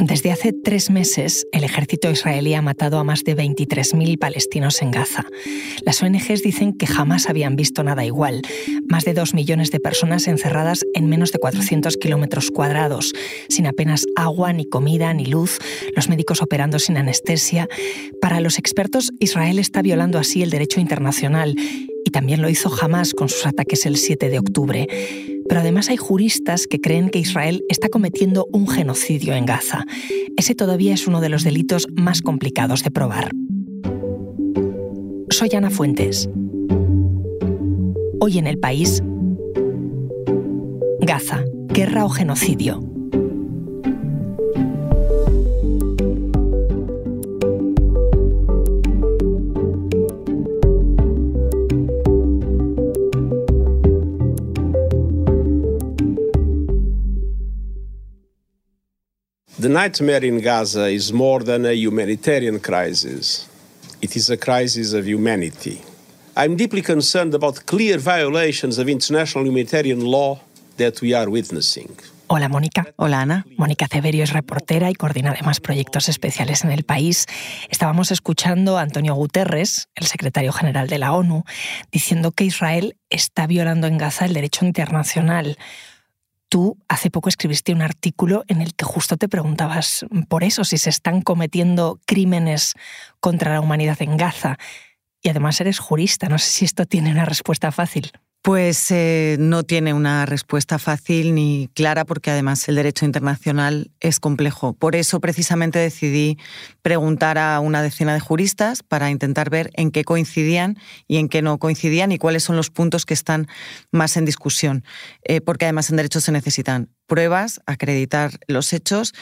Desde hace tres meses, el ejército israelí ha matado a más de 23.000 palestinos en Gaza. Las ONGs dicen que jamás habían visto nada igual. Más de dos millones de personas encerradas en menos de 400 kilómetros cuadrados, sin apenas agua, ni comida, ni luz, los médicos operando sin anestesia. Para los expertos, Israel está violando así el derecho internacional y también lo hizo jamás con sus ataques el 7 de octubre. Pero además hay juristas que creen que Israel está cometiendo un genocidio en Gaza. Ese todavía es uno de los delitos más complicados de probar. Soy Ana Fuentes. Hoy en el país, Gaza, guerra o genocidio. Nightmare in Gaza is more than a humanitarian crisis. It is a crisis of humanity. I'm deeply concerned about clear violations of international humanitarian law that we are witnessing. Hola Mónica. Hola Ana. Mónica Severio es reportera y coordina además proyectos especiales en el país. Estábamos escuchando a Antonio Guterres, el secretario general de la ONU, diciendo que Israel está violando en Gaza el derecho internacional. Tú hace poco escribiste un artículo en el que justo te preguntabas por eso, si se están cometiendo crímenes contra la humanidad en Gaza. Y además eres jurista, no sé si esto tiene una respuesta fácil. Pues eh, no tiene una respuesta fácil ni clara porque además el derecho internacional es complejo. Por eso precisamente decidí preguntar a una decena de juristas para intentar ver en qué coincidían y en qué no coincidían y cuáles son los puntos que están más en discusión. Eh, porque además en derecho se necesitan pruebas, acreditar los hechos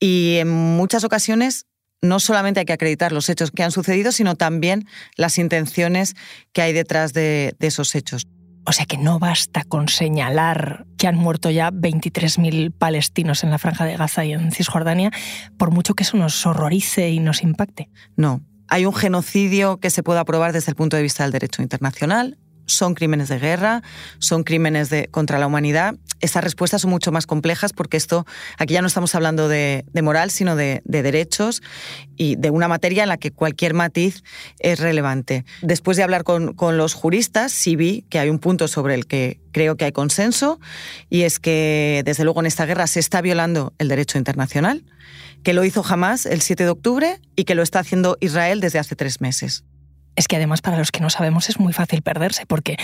y en muchas ocasiones no solamente hay que acreditar los hechos que han sucedido, sino también las intenciones que hay detrás de esos hechos. O sea que no basta con señalar que han muerto ya 23.000 palestinos en la franja de Gaza y en Cisjordania, por mucho que eso nos horrorice y nos impacte. No. Hay un genocidio que se puede aprobar desde el punto de vista del derecho internacional, son crímenes de guerra, son crímenes de, contra la humanidad. Estas respuestas son mucho más complejas porque esto, aquí ya no estamos hablando de, moral, sino de, derechos y de una materia en la que cualquier matiz es relevante. Después de hablar con, con los juristas, sí vi que hay un punto sobre el que creo que hay consenso y es que, desde luego, en esta guerra se está violando el derecho internacional, que lo hizo jamás el 7 de octubre y que lo está haciendo Israel desde hace tres meses. Es que además para los que no sabemos es muy fácil perderse porque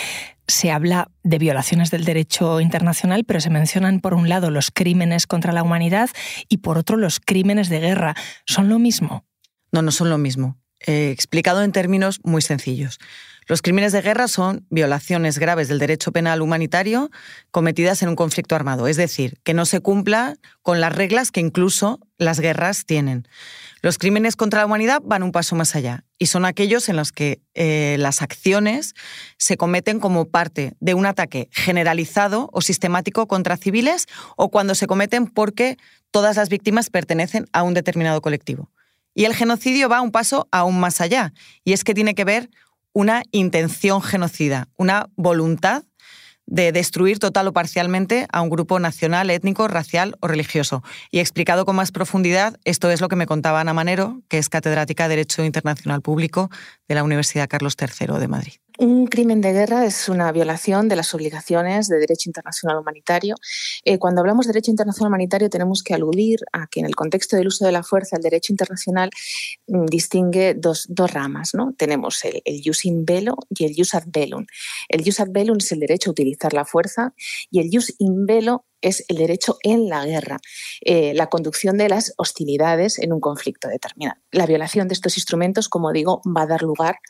se habla de violaciones del derecho internacional, pero se mencionan por un lado los crímenes contra la humanidad y por otro los crímenes de guerra. ¿Son lo mismo? No, no son lo mismo. explicado en términos muy sencillos. Los crímenes de guerra son violaciones graves del derecho penal humanitario cometidas en un conflicto armado, es decir, que no se cumpla con las reglas que incluso las guerras tienen. Los crímenes contra la humanidad van un paso más allá y son aquellos en los que eh, las acciones se cometen como parte de un ataque generalizado o sistemático contra civiles o cuando se cometen porque todas las víctimas pertenecen a un determinado colectivo. Y el genocidio va un paso aún más allá y es que tiene que ver una intención genocida, una voluntad de destruir total o parcialmente a un grupo nacional, étnico, racial o religioso. Y explicado con más profundidad, esto es lo que me contaba Ana Manero, que es catedrática de Derecho Internacional Público de la Universidad Carlos III de Madrid. Un crimen de guerra es una violación de las obligaciones de derecho internacional humanitario. Eh, cuando hablamos de derecho internacional humanitario tenemos que aludir a que en el contexto del uso de la fuerza el derecho internacional mm, distingue dos, dos, ramas. ¿no? Tenemos el, jus in bello y el jus ad bellum. El jus ad bellum es el derecho a utilizar la fuerza y el jus in bello es el derecho en la guerra, eh, la conducción de las hostilidades en un conflicto determinado. La violación de estos instrumentos, como digo, va a dar lugar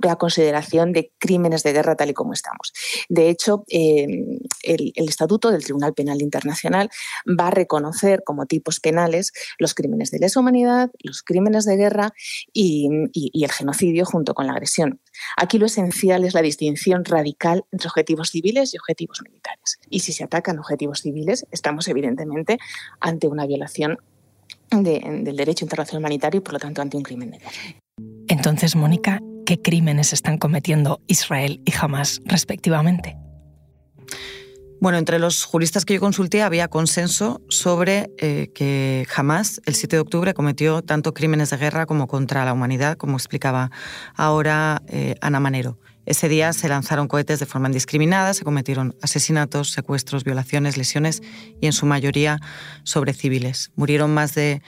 la consideración de crímenes de guerra tal y como estamos. De hecho, em, el, Estatuto del Tribunal Penal Internacional va a reconocer como tipos penales los crímenes de lesa humanidad, los crímenes de guerra y, el genocidio junto con la agresión. Aquí lo esencial es la distinción radical entre objetivos civiles y objetivos militares. Y si se atacan objetivos civiles, estamos evidentemente ante una violación del derecho internacional humanitario y por lo tanto ante un crimen de guerra. Entonces, Mónica, qué crímenes están cometiendo Israel y Hamas respectivamente? Bueno, entre los juristas que yo consulté había consenso sobre eh, que jamás el 7 de octubre cometió tanto crímenes de guerra como contra la humanidad, como explicaba ahora eh, Ana Manero. Ese día se lanzaron cohetes de forma indiscriminada, se cometieron asesinatos, secuestros, violaciones, lesiones y en su mayoría sobre civiles. Murieron más de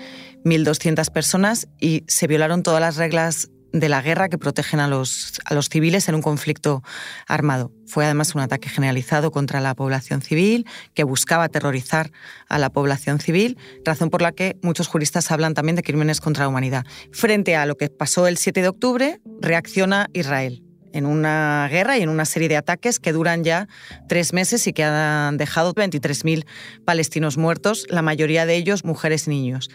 1.200 personas y se violaron todas las reglas de la guerra que protegen a los, a los civiles en un conflicto armado. Fue además un ataque generalizado contra la población civil que buscaba aterrorizar a la población civil, razón por la que muchos juristas hablan también de crímenes contra la humanidad. Frente a lo que pasó el 7 de octubre, reacciona Israel en una guerra y en una serie de ataques que duran ya tres meses y que han dejado 23.000 palestinos muertos, la mayoría de ellos mujeres y niños.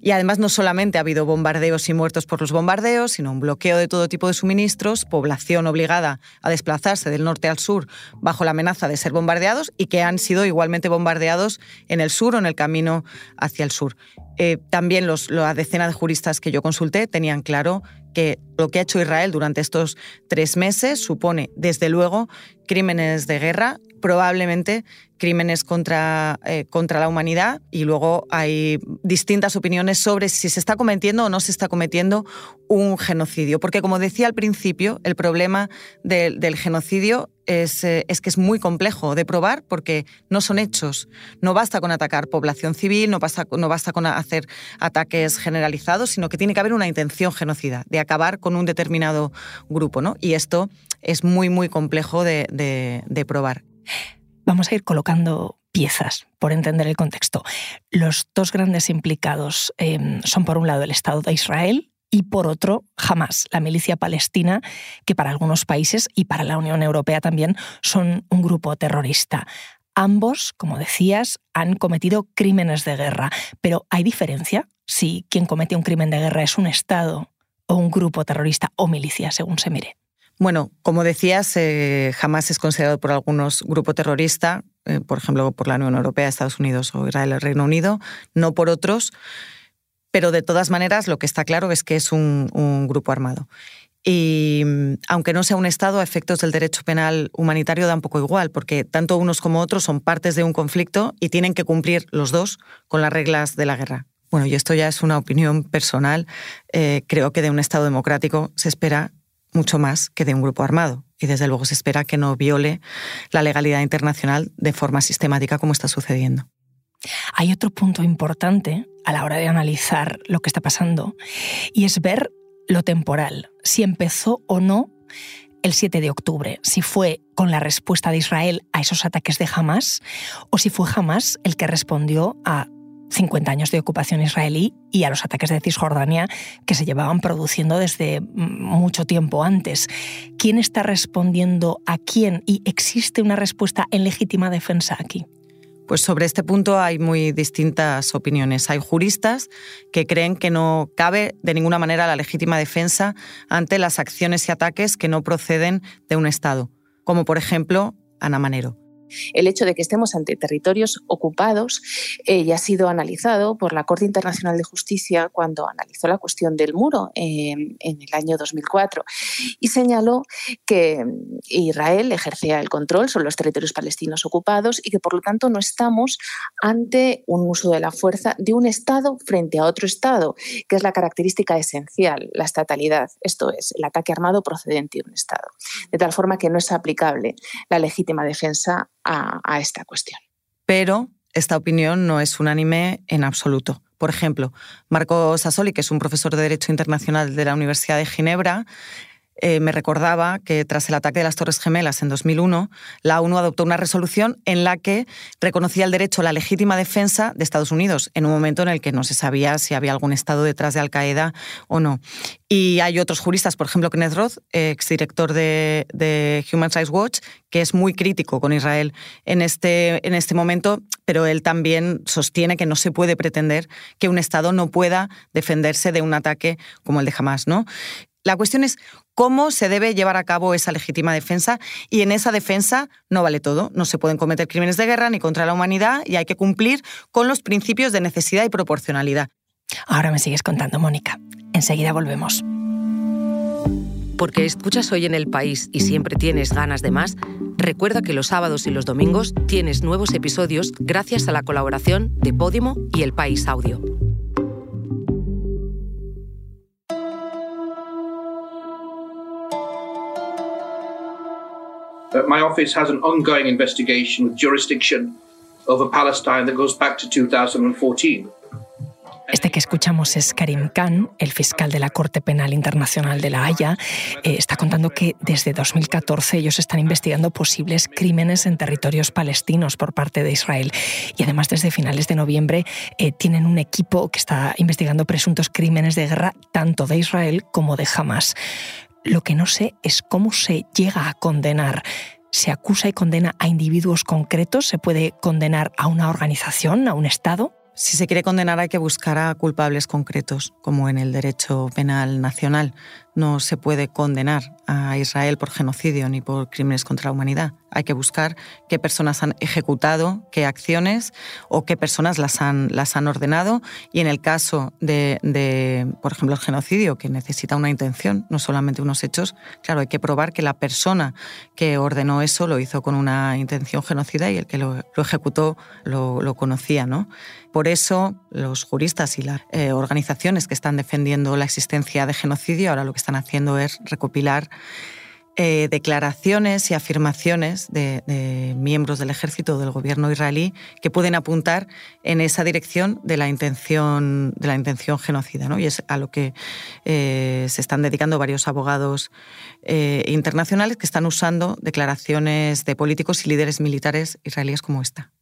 Y además no solamente ha habido bombardeos y muertos por los bombardeos, sino un bloqueo de todo tipo de suministros, población obligada a desplazarse del norte al sur bajo la amenaza de ser bombardeados y que han sido igualmente bombardeados en el sur o en el camino hacia el sur. Eh, también los, la decena de juristas que yo consulté tenían claro que lo que ha hecho Israel durante estos tres meses supone, desde luego, crímenes de guerra, probablemente crímenes contra, eh, contra la humanidad y luego hay distintas opiniones sobre si se está cometiendo o no se está cometiendo un genocidio. Porque como decía al principio, el problema del genocidio es, eh, es, que es muy complejo de probar porque no son hechos. No basta con atacar población civil, no basta, no basta con hacer ataques generalizados, sino que tiene que haber una intención genocida, de acabar con un determinado grupo. ¿no? Y esto es muy, muy complejo de, de probar. Vamos a ir colocando piezas por entender el contexto. Los dos grandes implicados em, son, por un lado, el Estado de Israel y, por otro, Hamas, la milicia palestina, que para algunos países y para la Unión Europea también son un grupo terrorista. Ambos, como decías, han cometido crímenes de guerra, pero ¿hay diferencia si quien comete un crimen de guerra es un Estado o un grupo terrorista o milicia, según se mire? Bueno, como decías, eh, jamás es considerado por algunos grupo terrorista, eh, por ejemplo, por la Unión Europea, Estados Unidos o Israel, el Reino Unido, no por otros, pero de todas maneras lo que está claro es que es un, grupo armado. Y mm, aunque no sea un Estado, a efectos del derecho penal humanitario da un poco igual, porque tanto unos como otros son partes de un conflicto y tienen que cumplir los dos con las reglas de la guerra. Bueno, y esto ya es una opinión personal. Eh, creo que de un Estado democrático se espera mucho más que de un grupo armado. Y desde luego se espera que no viole la legalidad internacional de forma sistemática como está sucediendo. Hay otro punto importante a la hora de analizar lo que está pasando y es ver lo temporal, si empezó o no el 7 de octubre, si fue con la respuesta de Israel a esos ataques de Hamas o si fue Hamas el que respondió a 50 años de ocupación israelí y a los ataques de Cisjordania que se llevaban produciendo desde mucho tiempo antes. ¿Quién está respondiendo a quién? ¿Y existe una respuesta en legítima defensa aquí? Pues sobre este punto hay muy distintas opiniones. Hay juristas que creen que no cabe de ninguna manera la legítima defensa ante las acciones y ataques que no proceden de un Estado, como por ejemplo Ana Manero. El hecho de que estemos ante territorios ocupados eh, ya ha sido analizado por la Corte Internacional de Justicia cuando analizó la cuestión del muro en el año 2004 y señaló que Israel ejercía el control sobre los territorios palestinos ocupados y que por lo tanto no estamos ante un uso de la fuerza de un Estado frente a otro Estado, que es la característica esencial, la estatalidad, esto es, el ataque armado procedente de un Estado. De tal forma que no es aplicable la legítima defensa a, esta cuestión. Pero esta opinión no es unánime en absoluto. Por ejemplo, Marco Sassoli, que es un profesor de Derecho Internacional de la Universidad de Ginebra, eh, me recordaba que tras el ataque de las Torres Gemelas en 2001, la ONU adoptó una resolución en la que reconocía el derecho a la legítima defensa de Estados Unidos, en un momento en el que no se sabía si había algún Estado detrás de Al-Qaeda o no. Y hay otros juristas, por ejemplo, Kenneth Roth, exdirector de, de Human Rights Watch, que es muy crítico con Israel en este, en este momento, pero él también sostiene que no se puede pretender que un Estado no pueda defenderse de un ataque como el de Hamas. ¿no? La cuestión es cómo se debe llevar a cabo esa legítima defensa y en esa defensa no vale todo. No se pueden cometer crímenes de guerra ni contra la humanidad y hay que cumplir con los principios de necesidad y proporcionalidad. Ahora me sigues contando, Mónica. Enseguida volvemos. Porque escuchas hoy en el país y siempre tienes ganas de más, recuerda que los sábados y los domingos tienes nuevos episodios gracias a la colaboración de Podimo y El País Audio. Uh, my office has an ongoing investigation with jurisdiction over Palestine that goes back to 2014. Este que escuchamos es Karim Khan, el fiscal de la Corte Penal Internacional de La Haya. Eh, está contando que desde 2014 ellos están investigando posibles crímenes en territorios palestinos por parte de Israel. Y además desde finales de noviembre eh, tienen un equipo que está investigando presuntos crímenes de guerra tanto de Israel como de Hamas. Lo que no sé es cómo se llega a condenar se acusa y condena a individuos concretos, se puede condenar a una organización, a un Estado. Si se quiere condenar hay que buscar a culpables concretos, como en el derecho penal nacional. No se puede condenar a Israel por genocidio ni por crímenes contra la humanidad. Hay que buscar qué personas han ejecutado qué acciones o qué personas las han, las han ordenado. Y en el caso de, por ejemplo, el genocidio, que necesita una intención, no solamente unos hechos, claro, hay que probar que la persona que ordenó eso lo hizo con una intención genocida y el que lo, ejecutó lo, lo, conocía. ¿no? Por eso los juristas y las eh, organizaciones que están defendiendo la existencia de genocidio ahora lo que están haciendo es recopilar eh, declaraciones y afirmaciones de, miembros del ejército del gobierno israelí que pueden apuntar en esa dirección de la intención, de la intención genocida. ¿no? Y es a lo que eh, se están dedicando varios abogados eh, internacionales que están usando declaraciones de políticos y líderes militares israelíes como esta.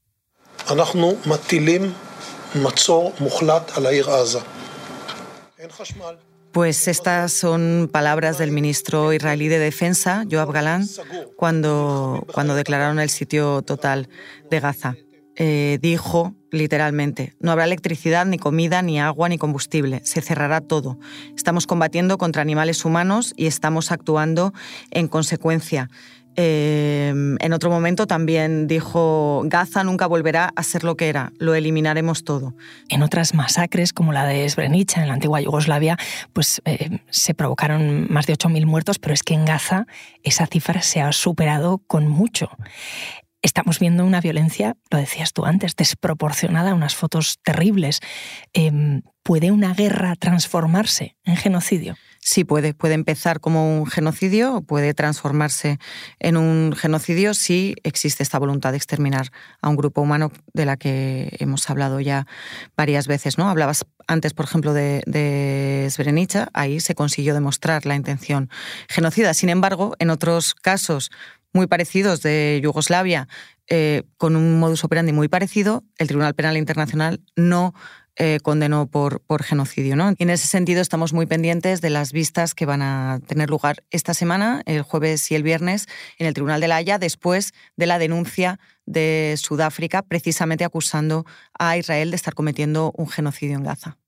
Pues estas son palabras del ministro israelí de Defensa, Joab Galan, cuando, cuando declararon el sitio total de Gaza. Eh, dijo literalmente, no habrá electricidad, ni comida, ni agua, ni combustible, se cerrará todo. Estamos combatiendo contra animales humanos y estamos actuando en consecuencia. Em, en otro momento también dijo, Gaza nunca volverá a ser lo que era, lo eliminaremos todo. En otras masacres, como la de Srebrenica en la antigua Yugoslavia, pues eh, se provocaron más de 8.000 muertos, pero es que en Gaza esa cifra se ha superado con mucho. Estamos viendo una violencia, lo decías tú antes, desproporcionada, unas fotos terribles. Em, ¿Puede una guerra transformarse en genocidio? Sí puede, puede empezar como un genocidio o puede transformarse en un genocidio si existe esta voluntad de exterminar a un grupo humano de la que hemos hablado ya varias veces. ¿no? Hablabas antes, por ejemplo, de, de Srebrenica, ahí se consiguió demostrar la intención genocida. Sin embargo, en otros casos muy parecidos de Yugoslavia, eh, con un modus operandi muy parecido, el Tribunal Penal Internacional no eh, condenó por, por genocidio. ¿no? Y en ese sentido estamos muy pendientes de las vistas que van a tener lugar esta semana, el jueves y el viernes, en el Tribunal de la Haya, después de la denuncia de Sudáfrica, precisamente acusando a Israel de estar cometiendo un genocidio en Gaza.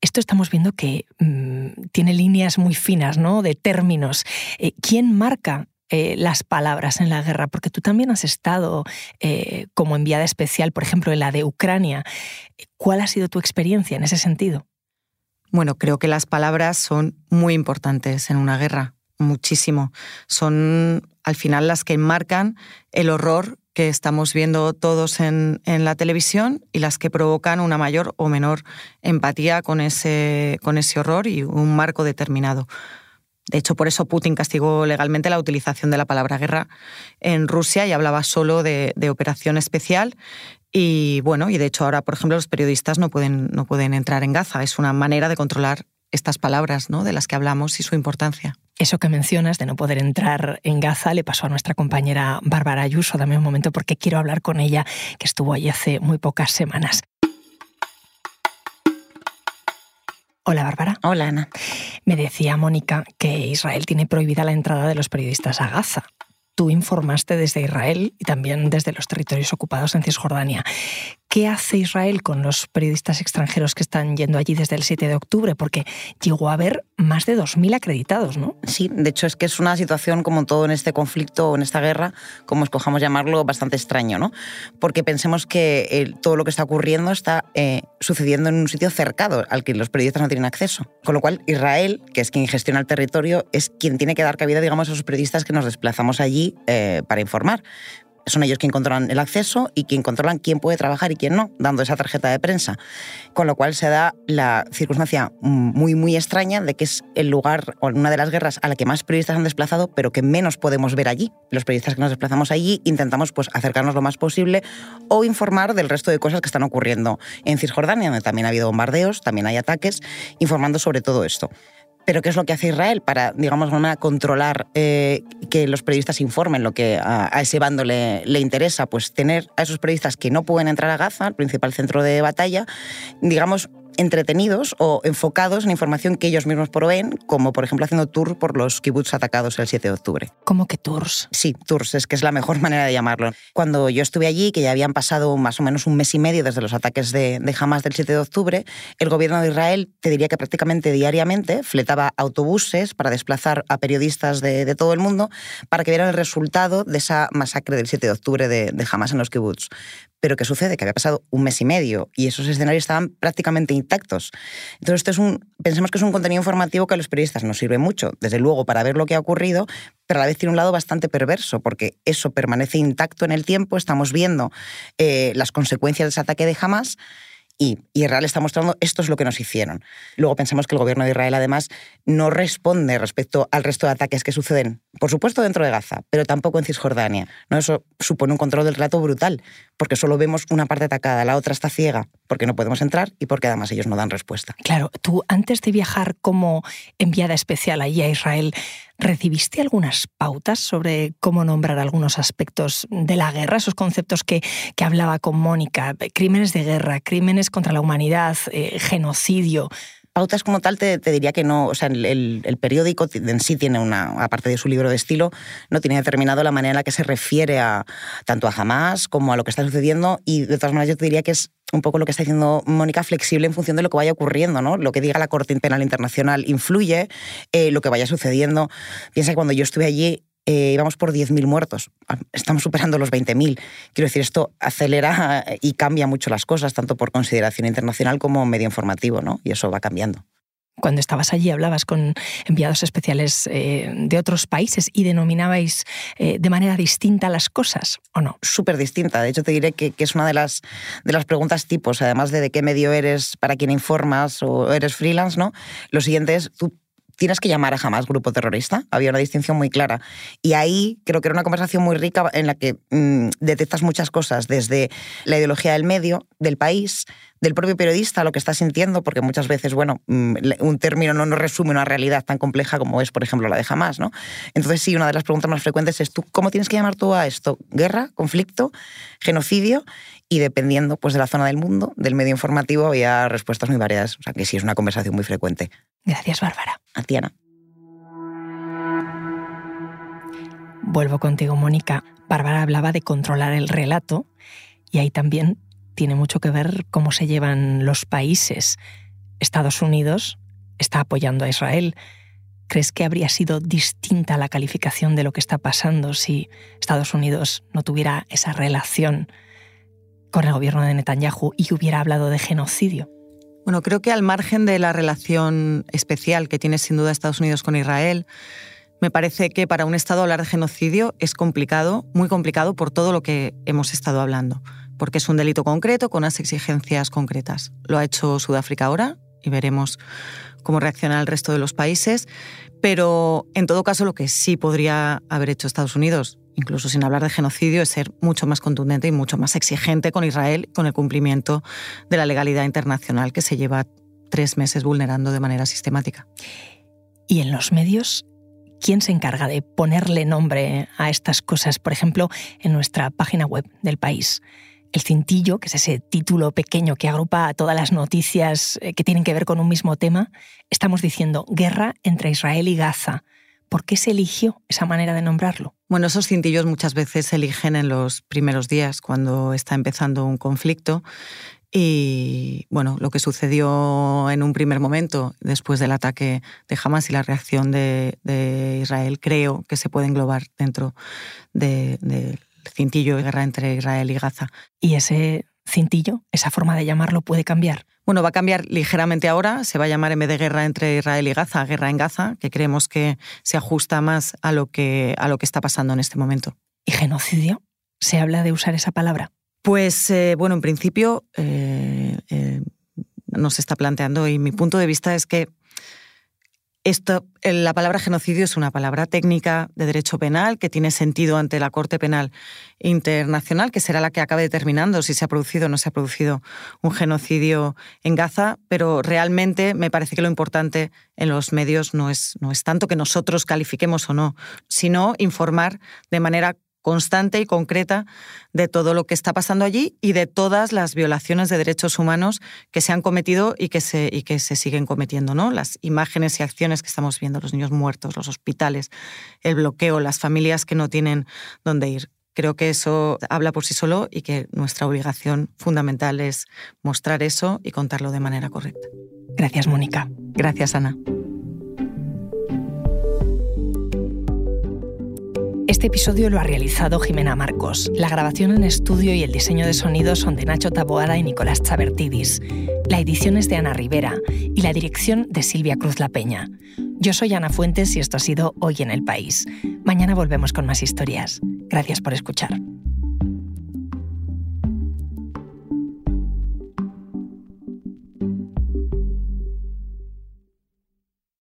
Esto estamos viendo que mm, tiene líneas muy finas, ¿no? De términos. Eh, ¿Quién marca eh, las palabras en la guerra, porque tú también has estado eh, como enviada especial, por ejemplo, en la de Ucrania. ¿Cuál ha sido tu experiencia en ese sentido? Bueno, creo que las palabras son muy importantes en una guerra, muchísimo. Son al final las que marcan el horror que estamos viendo todos en, en, la televisión y las que provocan una mayor o menor empatía con ese, con ese horror y un marco determinado. De hecho, por eso Putin castigó legalmente la utilización de la palabra guerra en Rusia y hablaba solo de, operación especial. Y bueno, y de hecho ahora, por ejemplo, los periodistas no pueden, no pueden entrar en Gaza. Es una manera de controlar estas palabras ¿no? de las que hablamos y su importancia. Eso que mencionas de no poder entrar en Gaza le pasó a nuestra compañera Bárbara Ayuso. Dame un momento porque quiero hablar con ella, que estuvo allí hace muy pocas semanas. Hola, Bárbara. Hola, Ana. Me decía Mónica que Israel tiene prohibida la entrada de los periodistas a Gaza. Tú informaste desde Israel y también desde los territorios ocupados en Cisjordania. ¿Qué hace Israel con los periodistas extranjeros que están yendo allí desde el 7 de octubre? Porque llegó a haber más de 2.000 acreditados, ¿no? Sí, de hecho es que es una situación como todo en este conflicto en esta guerra, como escojamos llamarlo, bastante extraño, ¿no? Porque pensemos que todo lo que está ocurriendo está eh, sucediendo en un sitio cercado al que los periodistas no tienen acceso. Con lo cual Israel, que es quien gestiona el territorio, es quien tiene que dar cabida, digamos, a esos periodistas que nos desplazamos allí eh, para informar son ellos quien controlan el acceso y quien controlan quién puede trabajar y quién no, dando esa tarjeta de prensa. Con lo cual se da la circunstancia muy, muy extraña de que es el lugar o una de las guerras a la que más periodistas han desplazado, pero que menos podemos ver allí. Los periodistas que nos desplazamos allí intentamos pues, acercarnos lo más posible o informar del resto de cosas que están ocurriendo en Cisjordania, donde también ha habido bombardeos, también hay ataques, informando sobre todo esto. Pero ¿qué es lo que hace Israel para, digamos, controlar eh, que los periodistas informen lo que a, ese bando le, le, interesa? Pues tener a esos periodistas que no pueden entrar a Gaza, el principal centro de batalla, digamos, entretenidos o enfocados en información que ellos mismos proveen, como por ejemplo haciendo tours por los kibbutz atacados el 7 de octubre. ¿Cómo que tours? Sí, tours, es que es la mejor manera de llamarlo. Cuando yo estuve allí, que ya habían pasado más o menos un mes y medio desde los ataques de, de Hamas del 7 de octubre, el gobierno de Israel, te diría que prácticamente diariamente, fletaba autobuses para desplazar a periodistas de, de todo el mundo para que vieran el resultado de esa masacre del 7 de octubre de, de Hamas en los kibbutz. Pero ¿qué sucede? Que había pasado un mes y medio y esos escenarios estaban prácticamente intactos. Entonces, esto es un, pensemos que es un contenido informativo que a los periodistas nos sirve mucho, desde luego, para ver lo que ha ocurrido, pero a la vez tiene un lado bastante perverso, porque eso permanece intacto en el tiempo, estamos viendo eh, las consecuencias de ese ataque de Hamas y, Israel está mostrando esto es lo que nos hicieron. Luego pensamos que el gobierno de Israel además no responde respecto al resto de ataques que suceden, por supuesto dentro de Gaza, pero tampoco en Cisjordania. ¿no? Eso supone un control del relato brutal, porque solo vemos una parte atacada, la otra está ciega, porque no podemos entrar y porque además ellos no dan respuesta. Claro, tú antes de viajar como enviada especial allí a Israel, ¿recibiste algunas pautas sobre cómo nombrar algunos aspectos de la guerra, esos conceptos que, que hablaba con Mónica, crímenes de guerra, crímenes contra la humanidad, eh, genocidio? Pautas como tal te, diría que no, o sea, el, el, periódico en sí tiene una, aparte de su libro de estilo, no tiene determinado la manera en la que se refiere a tanto a Hamas como a lo que está sucediendo y de todas maneras yo te diría que es un poco lo que está diciendo Mónica, flexible en función de lo que vaya ocurriendo, ¿no? Lo que diga la Corte Penal Internacional influye, eh, lo que vaya sucediendo. Piensa que cuando yo estuve allí, eh, íbamos por 10.000 muertos. Estamos superando los 20.000. Quiero decir, esto acelera y cambia mucho las cosas, tanto por consideración internacional como medio informativo, ¿no? Y eso va cambiando. Cuando estabas allí hablabas con enviados especiales eh, de otros países y denominabais eh, de manera distinta las cosas, ¿o no? Súper distinta. De hecho, te diré que, que, es una de las, de las preguntas tipos, además de de qué medio eres, para quién informas o eres freelance, ¿no? Lo siguiente es, tú tienes que llamar a jamás grupo terrorista. Había una distinción muy clara. Y ahí creo que era una conversación muy rica en la que mm, detectas muchas cosas, desde la ideología del medio, del país, del propio periodista, lo que está sintiendo, porque muchas veces, bueno, mm, un término no nos resume una realidad tan compleja como es, por ejemplo, la de jamás, ¿no? Entonces, sí, una de las preguntas más frecuentes es, ¿tú cómo tienes que llamar tú a esto? ¿Guerra? ¿Conflicto? ¿Genocidio? Y dependiendo pues, de la zona del mundo, del medio informativo, había respuestas muy variadas. O sea, que sí, es una conversación muy frecuente. Gracias, Bárbara. A ti, Ana. Vuelvo contigo, Mónica. Bárbara hablaba de controlar el relato y ahí también tiene mucho que ver cómo se llevan los países. Estados Unidos está apoyando a Israel. ¿Crees que habría sido distinta la calificación de lo que está pasando si Estados Unidos no tuviera esa relación con el gobierno de Netanyahu y hubiera hablado de genocidio? Bueno, creo que al margen de la relación especial que tiene sin duda Estados Unidos con Israel, me parece que para un Estado hablar de genocidio es complicado, muy complicado por todo lo que hemos estado hablando porque es un delito concreto con unas exigencias concretas. Lo ha hecho Sudáfrica ahora y veremos cómo reacciona el resto de los países, pero en todo caso lo que sí podría haber hecho Estados Unidos, incluso sin hablar de genocidio, es ser mucho más contundente y mucho más exigente con Israel con el cumplimiento de la legalidad internacional que se lleva tres meses vulnerando de manera sistemática. ¿Y en los medios? ¿Quién se encarga de ponerle nombre a estas cosas? Por ejemplo, en nuestra página web del país el cintillo, que es ese título pequeño que agrupa todas las noticias eh, que tienen que ver con un mismo tema, estamos diciendo guerra entre Israel y Gaza. ¿Por qué se eligió esa manera de nombrarlo? Bueno, esos cintillos muchas veces se eligen en los primeros días, cuando está empezando un conflicto. Y bueno, lo que sucedió en un primer momento después del ataque de Hamas y la reacción de, Israel, creo que se puede englobar dentro del cintillo de guerra entre Israel y Gaza. ¿Y ese cintillo, esa forma de llamarlo, puede cambiar? Bueno, va a cambiar ligeramente ahora, se va a llamar en vez de guerra entre Israel y Gaza, guerra en Gaza, que creemos que se ajusta más a lo que, a lo que está pasando en este momento. ¿Y genocidio? ¿Se habla de usar esa palabra? Pues eh, bueno, en principio eh, eh, no se está planteando y mi punto de vista es que esto, la palabra genocidio es una palabra técnica de derecho penal que tiene sentido ante la Corte Penal Internacional, que será la que acabe determinando si se ha producido o no se ha producido un genocidio en Gaza, pero realmente me parece que lo importante en los medios no es, no es tanto que nosotros califiquemos o no, sino informar de manera constante y concreta de todo lo que está pasando allí y de todas las violaciones de derechos humanos que se han cometido y que se, y que se siguen cometiendo. ¿no? Las imágenes y acciones que estamos viendo, los niños muertos, los hospitales, el bloqueo, las familias que no tienen dónde ir. Creo que eso habla por sí solo y que nuestra obligación fundamental es mostrar eso y contarlo de manera correcta. Gracias, Mónica. Gracias, Ana. Este episodio lo ha realizado Jimena Marcos. La grabación en estudio y el diseño de sonido son de Nacho Taboada y Nicolás Chabertidis. La edición es de Ana Rivera y la dirección de Silvia Cruz La Peña. Yo soy Ana Fuentes y esto ha sido Hoy en el País. Mañana volvemos con más historias. Gracias por escuchar.